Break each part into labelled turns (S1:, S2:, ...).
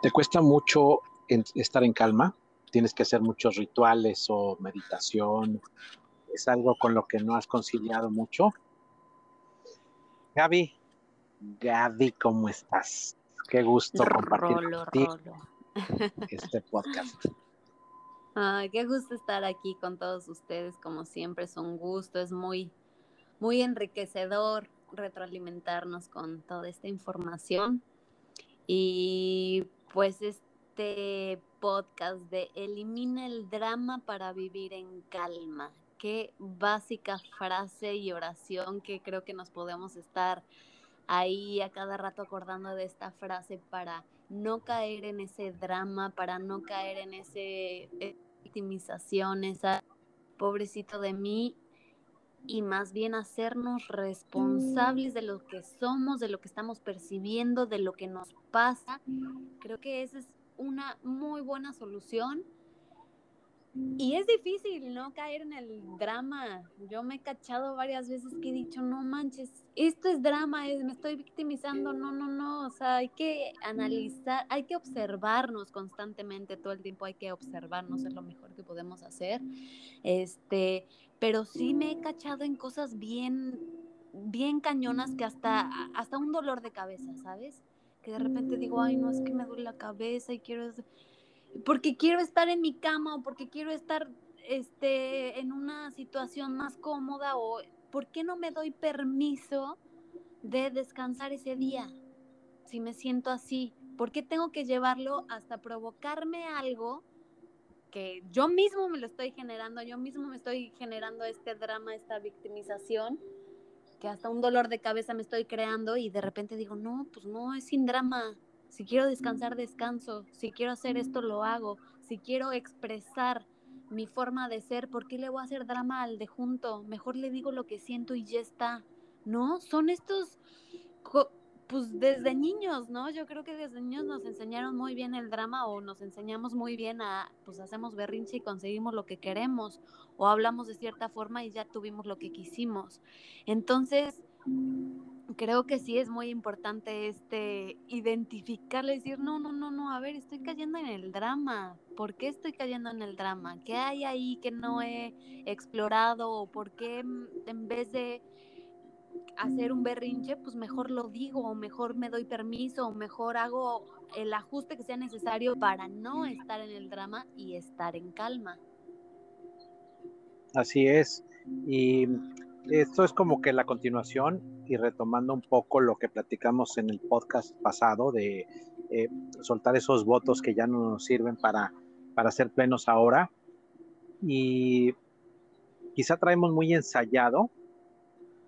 S1: ¿Te cuesta mucho estar en calma? ¿Tienes que hacer muchos rituales o meditación? ¿Es algo con lo que no has conciliado mucho? Gaby, Gaby, ¿cómo estás? Qué gusto compartir este podcast.
S2: Ay, qué gusto estar aquí con todos ustedes, como siempre, es un gusto, es muy, muy enriquecedor retroalimentarnos con toda esta información. Y pues este podcast de Elimina el drama para vivir en calma. Qué básica frase y oración que creo que nos podemos estar ahí a cada rato acordando de esta frase para no caer en ese drama, para no caer en ese victimización, esa pobrecito de mí y más bien hacernos responsables de lo que somos, de lo que estamos percibiendo, de lo que nos pasa. Creo que esa es una muy buena solución. Y es difícil, ¿no? Caer en el drama. Yo me he cachado varias veces que he dicho, no manches, esto es drama, me estoy victimizando. No, no, no. O sea, hay que analizar, hay que observarnos constantemente, todo el tiempo hay que observarnos, es lo mejor que podemos hacer. Este, pero sí me he cachado en cosas bien, bien cañonas que hasta, hasta un dolor de cabeza, ¿sabes? Que de repente digo, ay, no, es que me duele la cabeza y quiero porque quiero estar en mi cama o porque quiero estar este, en una situación más cómoda o ¿por qué no me doy permiso de descansar ese día si me siento así? ¿Por qué tengo que llevarlo hasta provocarme algo que yo mismo me lo estoy generando, yo mismo me estoy generando este drama, esta victimización, que hasta un dolor de cabeza me estoy creando y de repente digo, no, pues no, es sin drama, si quiero descansar, descanso. Si quiero hacer esto, lo hago. Si quiero expresar mi forma de ser, ¿por qué le voy a hacer drama al de junto? Mejor le digo lo que siento y ya está. ¿No? Son estos, pues desde niños, ¿no? Yo creo que desde niños nos enseñaron muy bien el drama o nos enseñamos muy bien a, pues hacemos berrinche y conseguimos lo que queremos o hablamos de cierta forma y ya tuvimos lo que quisimos. Entonces, creo que sí es muy importante este identificarle, decir, no, no, no, no, a ver, estoy cayendo en el drama. ¿Por qué estoy cayendo en el drama? ¿Qué hay ahí que no he explorado? ¿O por qué mm, en vez de hacer un berrinche, pues mejor lo digo, o mejor me doy permiso, o mejor hago el ajuste que sea necesario para no estar en el drama y estar en calma?
S1: Así es. Y esto es como que la continuación y retomando un poco lo que platicamos en el podcast pasado de eh, soltar esos votos que ya no nos sirven para, para ser plenos ahora. Y quizá traemos muy ensayado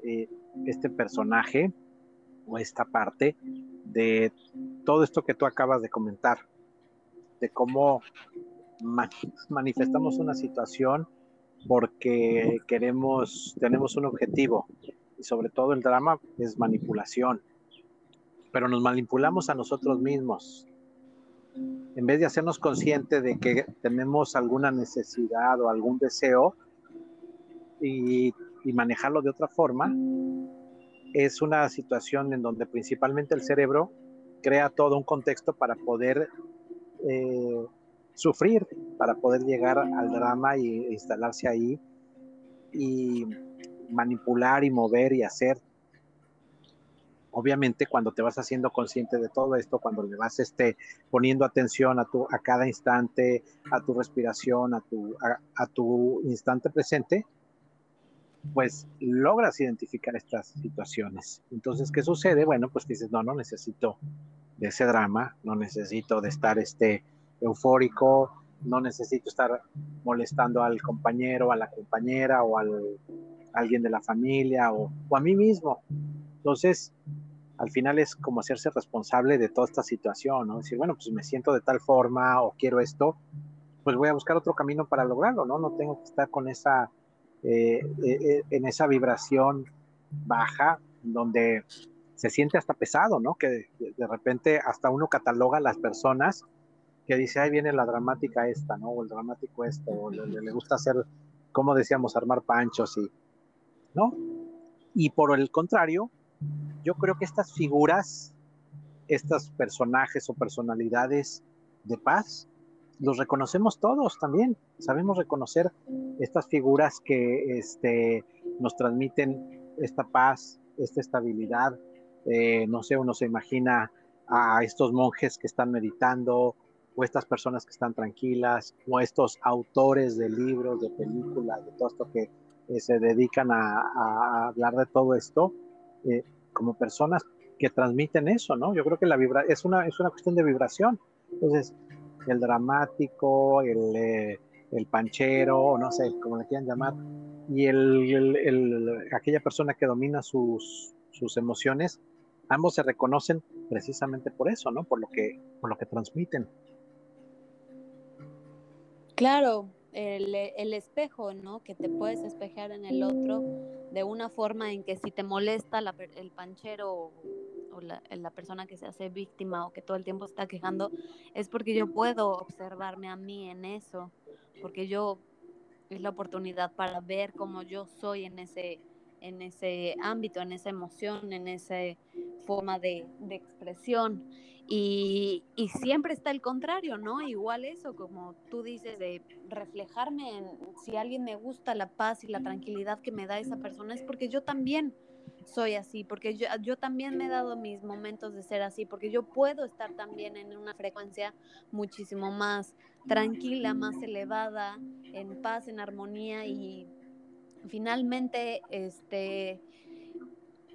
S1: eh, este personaje o esta parte de todo esto que tú acabas de comentar, de cómo manifestamos una situación porque queremos, tenemos un objetivo y sobre todo el drama es manipulación, pero nos manipulamos a nosotros mismos. En vez de hacernos consciente de que tenemos alguna necesidad o algún deseo y, y manejarlo de otra forma, es una situación en donde principalmente el cerebro crea todo un contexto para poder eh, sufrir para poder llegar al drama y instalarse ahí y manipular y mover y hacer. Obviamente cuando te vas haciendo consciente de todo esto, cuando le vas este, poniendo atención a, tu, a cada instante, a tu respiración, a tu, a tu instante presente, pues logras identificar estas situaciones. Entonces, ¿qué sucede? Bueno, pues dices, no, no necesito de ese drama, no necesito de estar este, eufórico, no necesito estar molestando al compañero, a la compañera o al alguien de la familia o, a mí mismo. Entonces, al final es como hacerse responsable de toda esta situación, ¿no? Decir, bueno, pues me siento de tal forma o quiero esto, pues voy a buscar otro camino para lograrlo, ¿no? No tengo que estar con esa, eh, eh, eh, en esa vibración baja, donde se siente hasta pesado, ¿no? Que de, repente hasta uno cataloga a las personas que dice, ahí viene la dramática esta, ¿no? O el dramático esto, o le, gusta hacer, como decíamos, armar panchos y, ¿no? Y por el contrario, yo creo que estas figuras estos personajes o personalidades de paz, los reconocemos todos también. Sabemos reconocer estas figuras que este, nos transmiten esta paz, esta estabilidad. Eh, no sé, uno se imagina a estos monjes que están meditando, o estas personas que están tranquilas, o estos autores de libros, de películas, de todo esto que eh, se dedican a, hablar de todo esto, eh, como personas que transmiten eso, ¿no? Yo creo que la vibra es una, es una cuestión de vibración. Entonces, el dramático, el, eh, el panchero, no sé, como le quieran llamar, y el, el, aquella persona que domina sus, sus emociones, ambos se reconocen precisamente por eso, ¿no? Por lo que, por lo que transmiten.
S2: Claro, el, el, espejo, ¿no? Que te puedes espejar en el otro de una forma en que si te molesta la, el panchero o la, la, persona que se hace víctima o que todo el tiempo está quejando, es porque yo puedo observarme a mí en eso, porque yo es la oportunidad para ver cómo yo soy en ese, en ese ámbito, en esa emoción, en esa forma de, de expresión. Y, y, siempre está el contrario, ¿no? Igual eso, como tú dices, de reflejarme en si alguien me gusta la paz y la tranquilidad que me da esa persona, es porque yo también soy así, porque yo, yo también me he dado mis momentos de ser así, porque yo puedo estar también en una frecuencia muchísimo más tranquila, más elevada, en paz, en armonía y finalmente, este,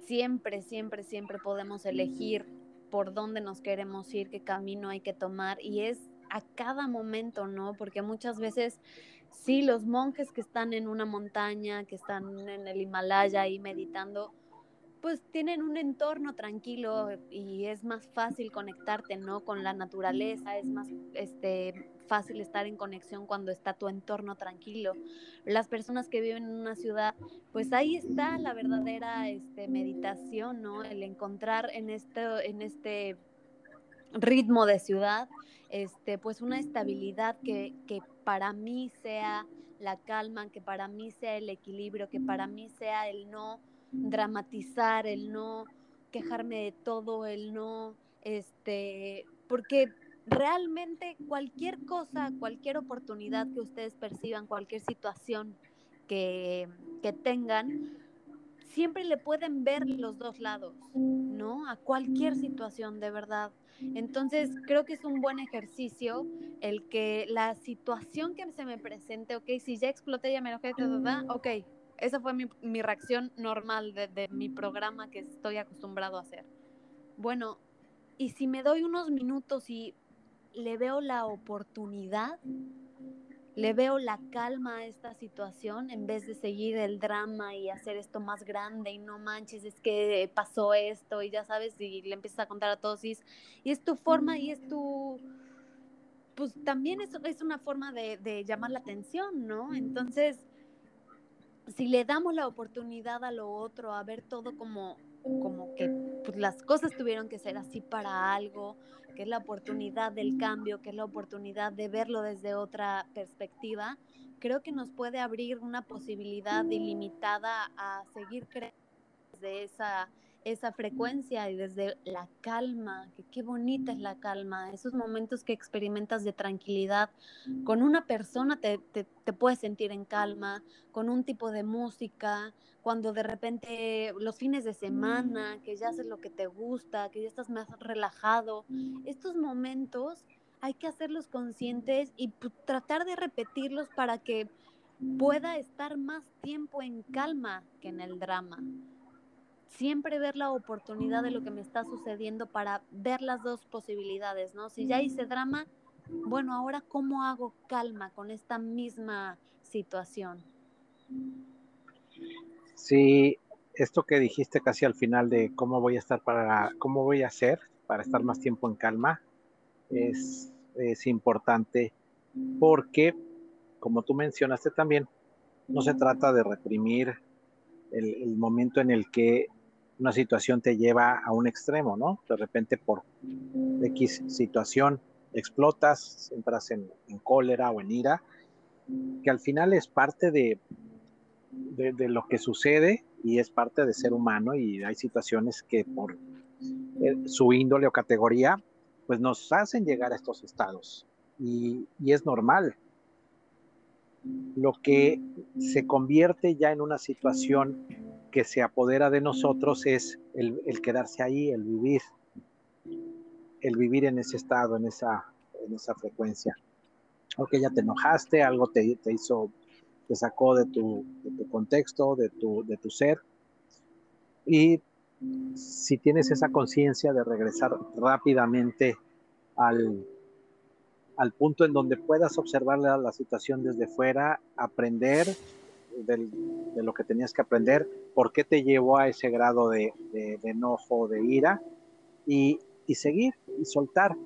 S2: siempre, siempre, siempre podemos elegir por dónde nos queremos ir, qué camino hay que tomar y es a cada momento, ¿no? Porque muchas veces sí, los monjes que están en una montaña, que están en el Himalaya ahí meditando, pues tienen un entorno tranquilo y es más fácil conectarte, ¿no? Con la naturaleza, es más este, fácil estar en conexión cuando está tu entorno tranquilo. Las personas que viven en una ciudad, pues ahí está la verdadera este, meditación, ¿no? El encontrar en este, en este ritmo de ciudad, este, pues una estabilidad que, que para mí sea la calma, que para mí sea el equilibrio, que para mí sea el no dramatizar, el no quejarme de todo, el no, este, porque realmente cualquier cosa, cualquier oportunidad que ustedes perciban, cualquier situación que, que tengan, siempre le pueden ver los dos lados, ¿no? A cualquier situación, de verdad. Entonces, creo que es un buen ejercicio el que la situación que se me presente, ok, si ya exploté, ya me enojé, ok, esa fue mi, mi reacción normal de, de, mi programa que estoy acostumbrado a hacer. Bueno, y si me doy unos minutos y le veo la oportunidad, le veo la calma a esta situación en vez de seguir el drama y hacer esto más grande y no manches, es que pasó esto y ya sabes, y le empiezas a contar a todos y es, tu forma y es tu, pues también es, es una forma de, de llamar la atención, ¿no? Entonces, si le damos la oportunidad a lo otro, a ver todo como, como que pues, las cosas tuvieron que ser así para algo, que es la oportunidad del cambio, que es la oportunidad de verlo desde otra perspectiva, creo que nos puede abrir una posibilidad ilimitada a seguir creciendo desde esa esa frecuencia y desde la calma, que qué bonita es la calma, esos momentos que experimentas de tranquilidad. Con una persona te, te, te, puedes sentir en calma, con un tipo de música, cuando de repente los fines de semana, que ya haces lo que te gusta, que ya estás más relajado. Estos momentos hay que hacerlos conscientes y tratar de repetirlos para que pueda estar más tiempo en calma que en el drama siempre ver la oportunidad de lo que me está sucediendo para ver las dos posibilidades, ¿no? Si ya hice drama, bueno, ahora cómo hago calma con esta misma situación.
S1: Sí, esto que dijiste casi al final de cómo voy a estar para, cómo voy a hacer para estar más tiempo en calma, es, es importante porque, como tú mencionaste también, no se trata de reprimir el, el momento en el que una situación te lleva a un extremo, ¿no? De repente por X situación explotas, entras en, en cólera o en ira, que al final es parte de, de, de, lo que sucede y es parte de ser humano y hay situaciones que por eh, su índole o categoría, pues nos hacen llegar a estos estados. Y, es normal. Lo que se convierte ya en una situación que se apodera de nosotros es el, quedarse ahí, el vivir, el vivir en ese estado, en esa, en esa frecuencia. Ok, ya te enojaste, algo te, te hizo, te sacó de tu, de tu contexto, de tu, de tu ser, y si tienes esa conciencia de regresar rápidamente al, al punto en donde puedas observar la, situación desde fuera, aprender de lo que tenías que aprender, por qué te llevó a ese grado de, de, enojo, de ira, y, y, seguir y soltar.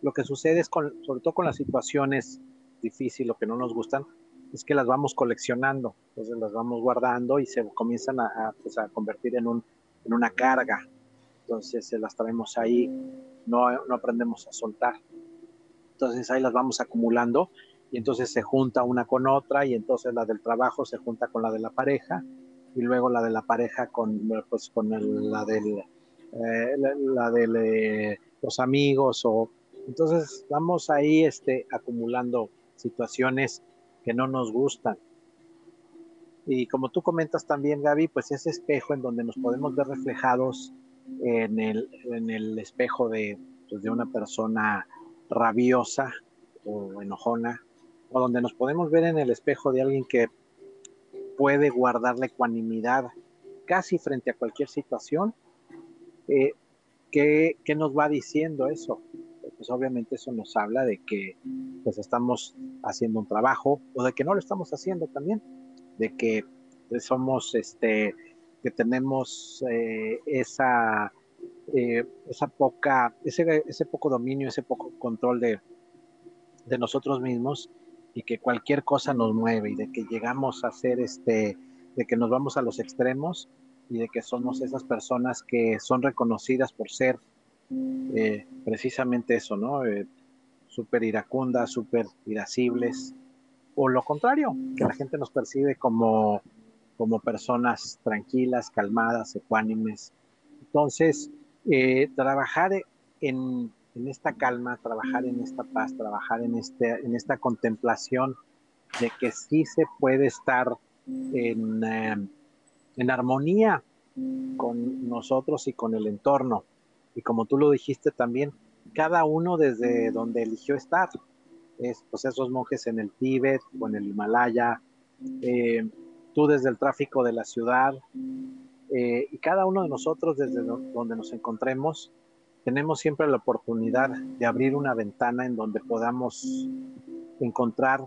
S1: Lo que sucede es, con, sobre todo con las situaciones difíciles o que no nos gustan, es que las vamos coleccionando, entonces las vamos guardando y se comienzan a, pues, a convertir en, un, en una carga. Entonces se las traemos ahí, no, no aprendemos a soltar. Entonces ahí las vamos acumulando y entonces se junta una con otra y entonces la del trabajo se junta con la de la pareja y luego la de la pareja con, pues, con la del, eh, la, de los amigos o entonces vamos ahí este, acumulando situaciones que no nos gustan. Y como tú comentas también, Gaby, pues ese espejo en donde nos podemos ver reflejados en el, en el espejo de, pues de una persona rabiosa o enojona, o donde nos podemos ver en el espejo de alguien que puede guardar la ecuanimidad casi frente a cualquier situación, eh, ¿qué, ¿qué, nos va diciendo eso? pues obviamente eso nos habla de que pues estamos haciendo un trabajo o de que no lo estamos haciendo también, de que somos, este, que tenemos eh, esa, eh, esa poca, ese, ese poco dominio, ese poco control de, de nosotros mismos y que cualquier cosa nos mueve y de que llegamos a ser este, de que nos vamos a los extremos y de que somos esas personas que son reconocidas por ser eh, precisamente eso, ¿no? Eh, súper iracundas, súper irascibles, o lo contrario, que la gente nos percibe como, como personas tranquilas, calmadas, ecuánimes. Entonces, eh, trabajar en, en, esta calma, trabajar en esta paz, trabajar en, este, en esta contemplación de que sí se puede estar en, en armonía con nosotros y con el entorno y como tú lo dijiste también, cada uno desde donde eligió estar. Es, pues esos monjes en el Tíbet o en el Himalaya, eh, tú desde el tráfico de la ciudad, eh, y cada uno de nosotros desde donde nos encontremos, tenemos siempre la oportunidad de abrir una ventana en donde podamos encontrar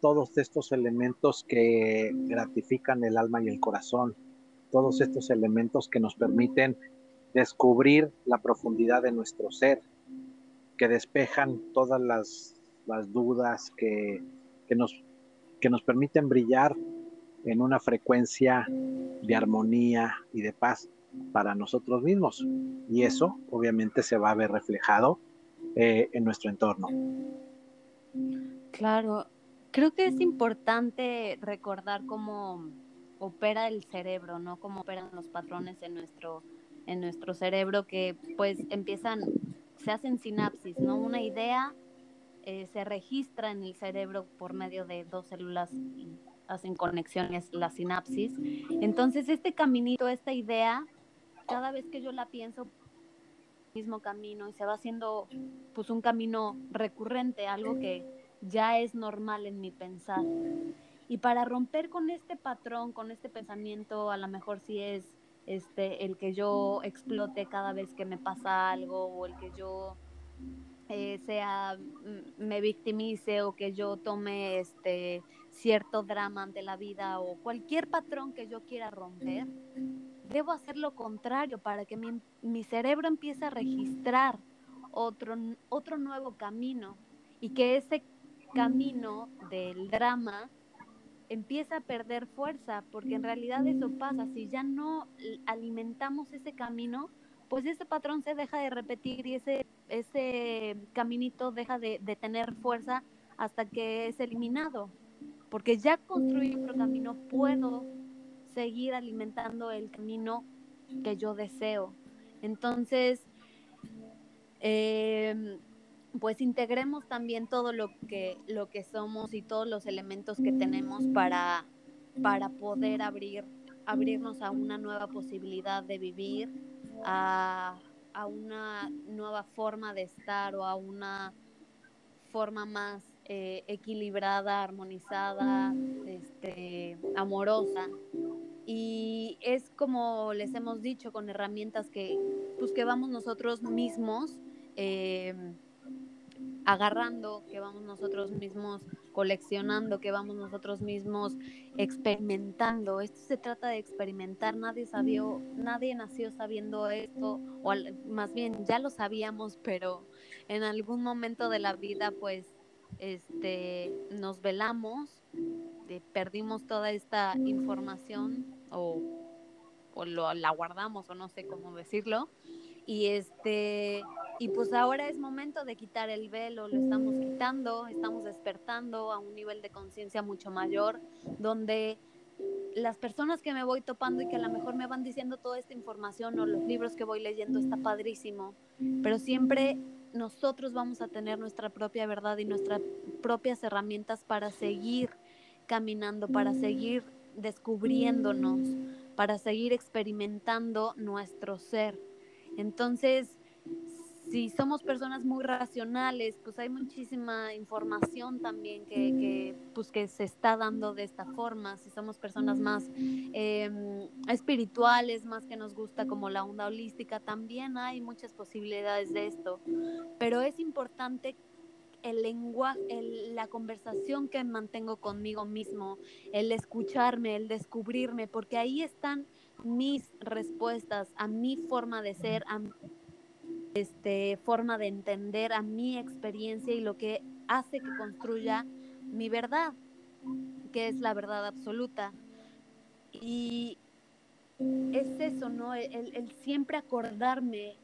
S1: todos estos elementos que gratifican el alma y el corazón, todos estos elementos que nos permiten descubrir la profundidad de nuestro ser, que despejan todas las, dudas, que, nos, que nos permiten brillar en una frecuencia de armonía y de paz para nosotros mismos. Y eso obviamente se va a ver reflejado eh, en nuestro entorno.
S2: Claro, creo que es importante recordar cómo opera el cerebro, ¿no? Cómo operan los patrones en nuestro en nuestro cerebro que pues empiezan, se hacen sinapsis, ¿no? Una idea eh, se registra en el cerebro por medio de dos células hacen conexiones, la sinapsis. Entonces este caminito, esta idea, cada vez que yo la pienso, mismo camino y se va haciendo pues un camino recurrente, algo que ya es normal en mi pensar. Y para romper con este patrón, con este pensamiento, a lo mejor si es este, el que yo explote cada vez que me pasa algo o el que yo eh, sea mm, me victimice o que yo tome este cierto drama ante la vida o cualquier patrón que yo quiera romper, debo hacer lo contrario para que mi, mi cerebro empiece a registrar otro, otro nuevo camino y que ese camino del drama empieza a perder fuerza, porque en realidad eso pasa, si ya no alimentamos ese camino, pues ese patrón se deja de repetir y ese, ese caminito deja de, de tener fuerza hasta que es eliminado, porque ya construí otro camino, puedo seguir alimentando el camino que yo deseo. Entonces, em, pues integremos también todo lo que, lo que somos y todos los elementos que tenemos para, para poder abrir, abrirnos a una nueva posibilidad de vivir, a, a una nueva forma de estar o a una forma más eh, equilibrada, armonizada, este, amorosa. Y es como les hemos dicho, con herramientas que, pues, que vamos nosotros mismos eh, agarrando, que vamos nosotros mismos coleccionando, que vamos nosotros mismos experimentando. Esto se trata de experimentar, nadie sabió, nadie nació sabiendo esto, o más bien ya lo sabíamos, pero en algún momento de la vida pues este nos velamos, perdimos toda esta información o, o lo, la guardamos o no sé cómo decirlo. Y este y pues ahora es momento de quitar el velo, lo estamos quitando, estamos despertando a un nivel de conciencia mucho mayor, donde las personas que me voy topando y que a lo mejor me van diciendo toda esta información o los libros que voy leyendo está padrísimo, pero siempre nosotros vamos a tener nuestra propia verdad y nuestras propias herramientas para seguir caminando, para seguir descubriéndonos, para seguir experimentando nuestro ser. Entonces, si somos personas muy racionales, pues hay muchísima información también que, pues que se está dando de esta forma. Si somos personas más em, espirituales, más que nos gusta como la onda holística, también hay muchas posibilidades de esto. Pero es importante el lenguaje, la conversación que mantengo conmigo mismo, el escucharme, el descubrirme, porque ahí están mis respuestas a mi forma de ser, a este, forma de entender a mi experiencia y lo que hace que construya mi verdad, que es la verdad absoluta. Y es eso, ¿no? El, siempre acordarme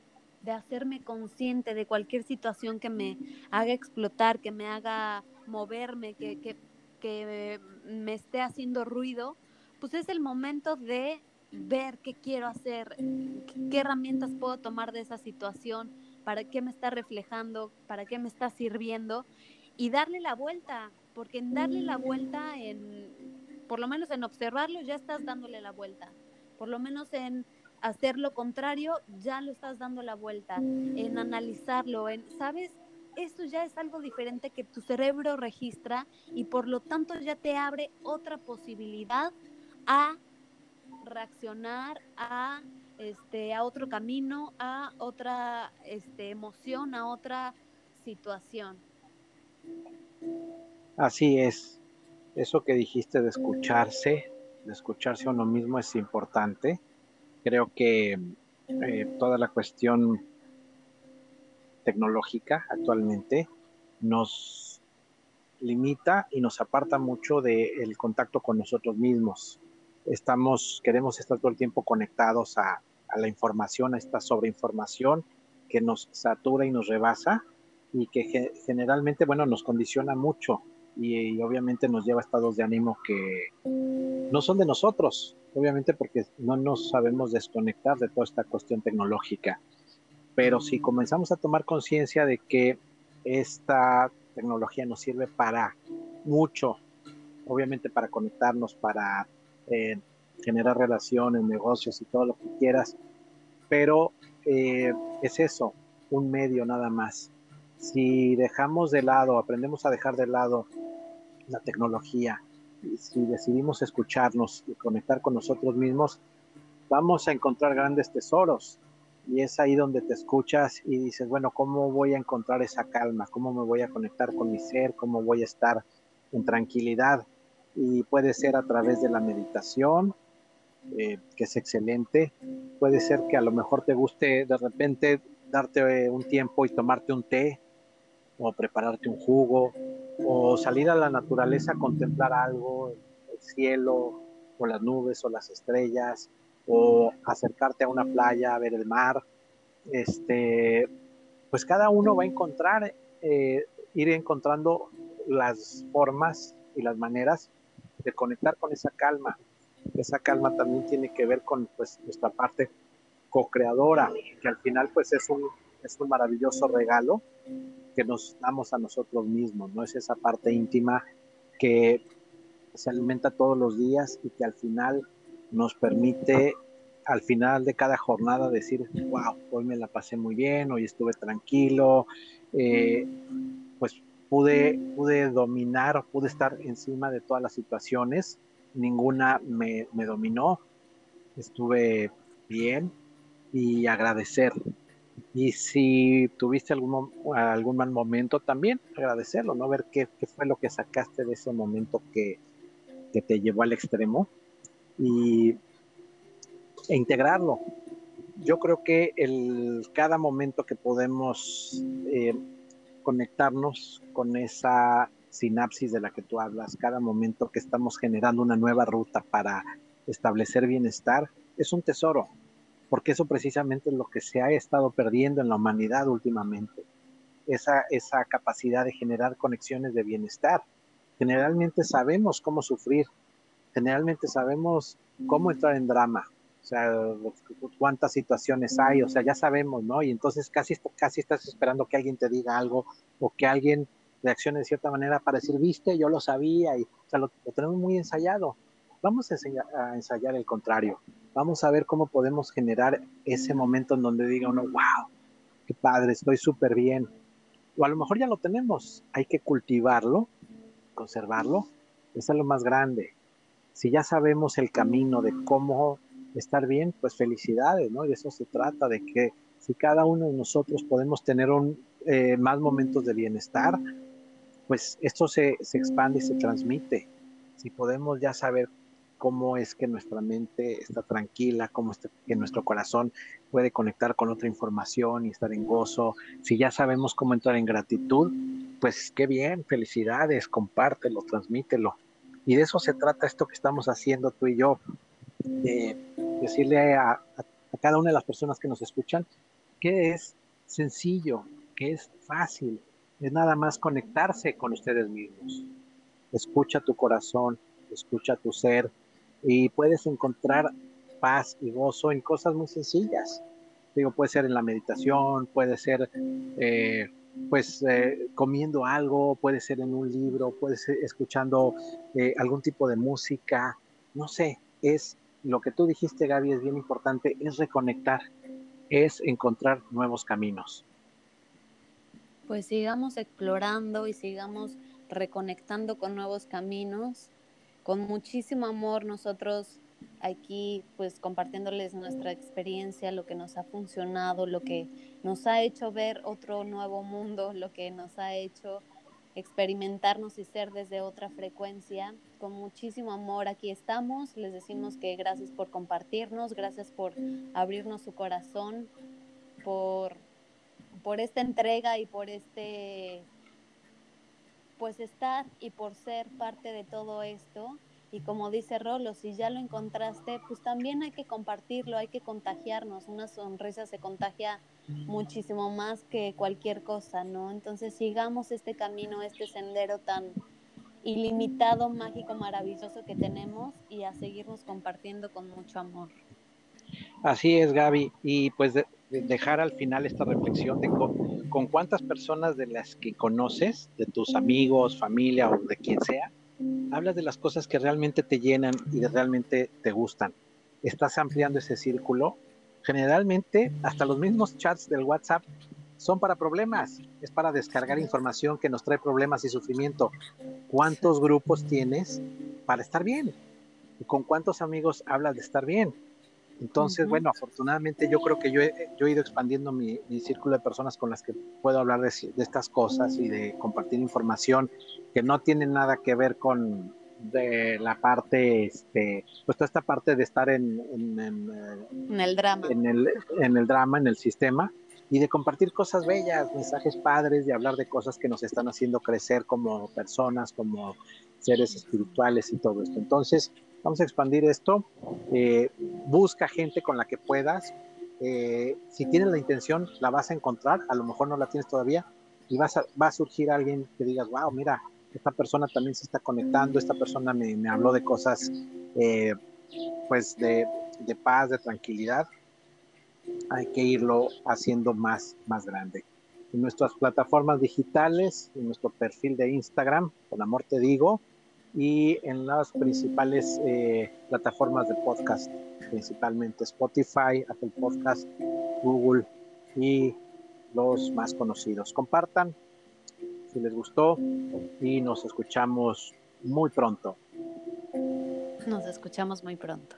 S2: de hacerme consciente de cualquier situación que me haga explotar, que me haga moverme, que, que, que me esté haciendo ruido, pues es el momento de ver qué quiero hacer, qué herramientas puedo tomar de esa situación, para qué me está reflejando, para qué me está sirviendo y darle la vuelta, porque en darle la vuelta, en, por lo menos en observarlo, ya estás dándole la vuelta, por lo menos en hacer lo contrario, ya lo estás dando la vuelta, en analizarlo, en, ¿sabes? Esto ya es algo diferente que tu cerebro registra y por lo tanto ya te abre otra posibilidad a reaccionar a este a otro camino, a otra este, emoción, a otra situación.
S1: Así es. Eso que dijiste de escucharse, de escucharse a uno mismo es importante. Creo que eh, toda la cuestión tecnológica actualmente nos limita y nos aparta mucho del contacto con nosotros mismos. Estamos, queremos estar todo el tiempo conectados a, la información, a esta sobreinformación que nos satura y nos rebasa y que generalmente, bueno, nos condiciona mucho y, obviamente nos lleva a estados de ánimo que no son de nosotros, obviamente porque no nos sabemos desconectar de toda esta cuestión tecnológica. Pero si comenzamos a tomar conciencia de que esta tecnología nos sirve para mucho, obviamente para conectarnos, para eh, generar relaciones, negocios y todo lo que quieras, pero eh, es eso, un medio nada más. Si dejamos de lado, aprendemos a dejar de lado la tecnología, si decidimos escucharnos y conectar con nosotros mismos, vamos a encontrar grandes tesoros. Y es ahí donde te escuchas y dices, bueno, ¿cómo voy a encontrar esa calma? ¿Cómo me voy a conectar con mi ser? ¿Cómo voy a estar en tranquilidad? y puede ser a través de la meditación, eh, que es excelente. Puede ser que a lo mejor te guste de repente darte un tiempo y tomarte un té o prepararte un jugo o salir a la naturaleza a contemplar algo, el cielo o las nubes o las estrellas o acercarte a una playa a ver el mar. Este, pues cada uno va a encontrar, eh, ir encontrando las formas y las maneras de conectar con esa calma. Esa calma también tiene que ver con pues, nuestra parte co-creadora, que al final pues es un, es un maravilloso regalo que nos damos a nosotros mismos, ¿no? Es esa parte íntima que se alimenta todos los días y que al final nos permite al final de cada jornada decir, wow, hoy me la pasé muy bien, hoy estuve tranquilo, eh, pues pude, pude dominar, pude estar encima de todas las situaciones, ninguna me, me dominó, estuve bien y agradecer. Y si tuviste algún, algún mal momento, también agradecerlo, ¿no? Ver qué, qué fue lo que sacaste de ese momento que, que te llevó al extremo y, e integrarlo. Yo creo que el, cada momento que podemos eh, conectarnos con esa sinapsis de la que tú hablas, cada momento que estamos generando una nueva ruta para establecer bienestar, es un tesoro, porque eso precisamente es lo que se ha estado perdiendo en la humanidad últimamente, esa, esa capacidad de generar conexiones de bienestar. Generalmente sabemos cómo sufrir, generalmente sabemos cómo entrar en drama, o sea, cuántas situaciones hay, o sea, ya sabemos, ¿no? Y entonces casi, casi estás esperando que alguien te diga algo o que alguien reaccione de cierta manera para decir, viste, yo lo sabía, y, o sea, lo, tenemos muy ensayado. Vamos a, a, ensayar el contrario. Vamos a ver cómo podemos generar ese momento en donde diga uno, wow, qué padre, estoy súper bien. O a lo mejor ya lo tenemos, hay que cultivarlo, conservarlo, es lo más grande. Si ya sabemos el camino de cómo estar bien, pues felicidades, ¿no? Y eso se trata, de que si cada uno de nosotros podemos tener un, eh, más momentos de bienestar, pues esto se, se, expande y se transmite. Si podemos ya saber cómo es que nuestra mente está tranquila, cómo es que nuestro corazón puede conectar con otra información y estar en gozo, si ya sabemos cómo entrar en gratitud, pues qué bien, felicidades, compártelo, transmítelo. Y de eso se trata esto que estamos haciendo tú y yo, de decirle a, a cada una de las personas que nos escuchan que es sencillo, que es fácil, es nada más conectarse con ustedes mismos. Escucha tu corazón, escucha tu ser y puedes encontrar paz y gozo en cosas muy sencillas. Digo, puede ser en la meditación, puede ser eh, pues eh, comiendo algo, puede ser en un libro, puede ser escuchando eh, algún tipo de música, no sé, es lo que tú dijiste, Gaby, es bien importante, es reconectar, es encontrar nuevos caminos.
S2: Pues sigamos explorando y sigamos reconectando con nuevos caminos. Con muchísimo amor nosotros aquí pues compartiéndoles nuestra experiencia, lo que nos ha funcionado, lo que nos ha hecho ver otro nuevo mundo, lo que nos ha hecho experimentarnos y ser desde otra frecuencia. Con muchísimo amor aquí estamos. Les decimos que gracias por compartirnos, gracias por abrirnos su corazón, por, por esta entrega y por este pues estar y por ser parte de todo esto. Y como dice Rolo, si ya lo encontraste, pues también hay que compartirlo, hay que contagiarnos. Una sonrisa se contagia muchísimo más que cualquier cosa, ¿no? Entonces sigamos este camino, este sendero tan ilimitado, mágico, maravilloso que tenemos y a seguirnos compartiendo con mucho amor.
S1: Así es, Gaby. Y pues dejar al final esta reflexión de con cuántas personas de las que conoces, de tus amigos, familia o de quien sea, hablas de las cosas que realmente te llenan y de realmente te gustan. Estás ampliando ese círculo. Generalmente, hasta los mismos chats del WhatsApp son para problemas, es para descargar información que nos trae problemas y sufrimiento. ¿Cuántos grupos tienes para estar bien? ¿Y con cuántos amigos hablas de estar bien? Entonces, bueno, afortunadamente yo creo que yo he, yo he ido expandiendo mi, círculo de personas con las que puedo hablar de, estas cosas y de compartir información que no tiene nada que ver con de la parte, este, pues toda esta parte de estar en,
S2: en, el drama.
S1: En el, en el drama, en el sistema, y de compartir cosas bellas, mensajes padres, de hablar de cosas que nos están haciendo crecer como personas, como seres espirituales y todo esto. Entonces, Vamos a expandir esto. Eh, busca gente con la que puedas. Eh, si tienes la intención, la vas a encontrar. A lo mejor no la tienes todavía. Y vas a, va a surgir alguien que digas, wow, mira, esta persona también se está conectando. Esta persona me, me habló de cosas, eh, pues, de, de paz, de tranquilidad. hay que irlo haciendo más, más grande. En nuestras plataformas digitales, en nuestro perfil de Instagram, por amor te digo, y en las principales eh, plataformas de podcast, principalmente Spotify, Apple Podcast, Google y los más conocidos. Compartan si les gustó y nos escuchamos muy pronto.
S2: Nos escuchamos muy pronto.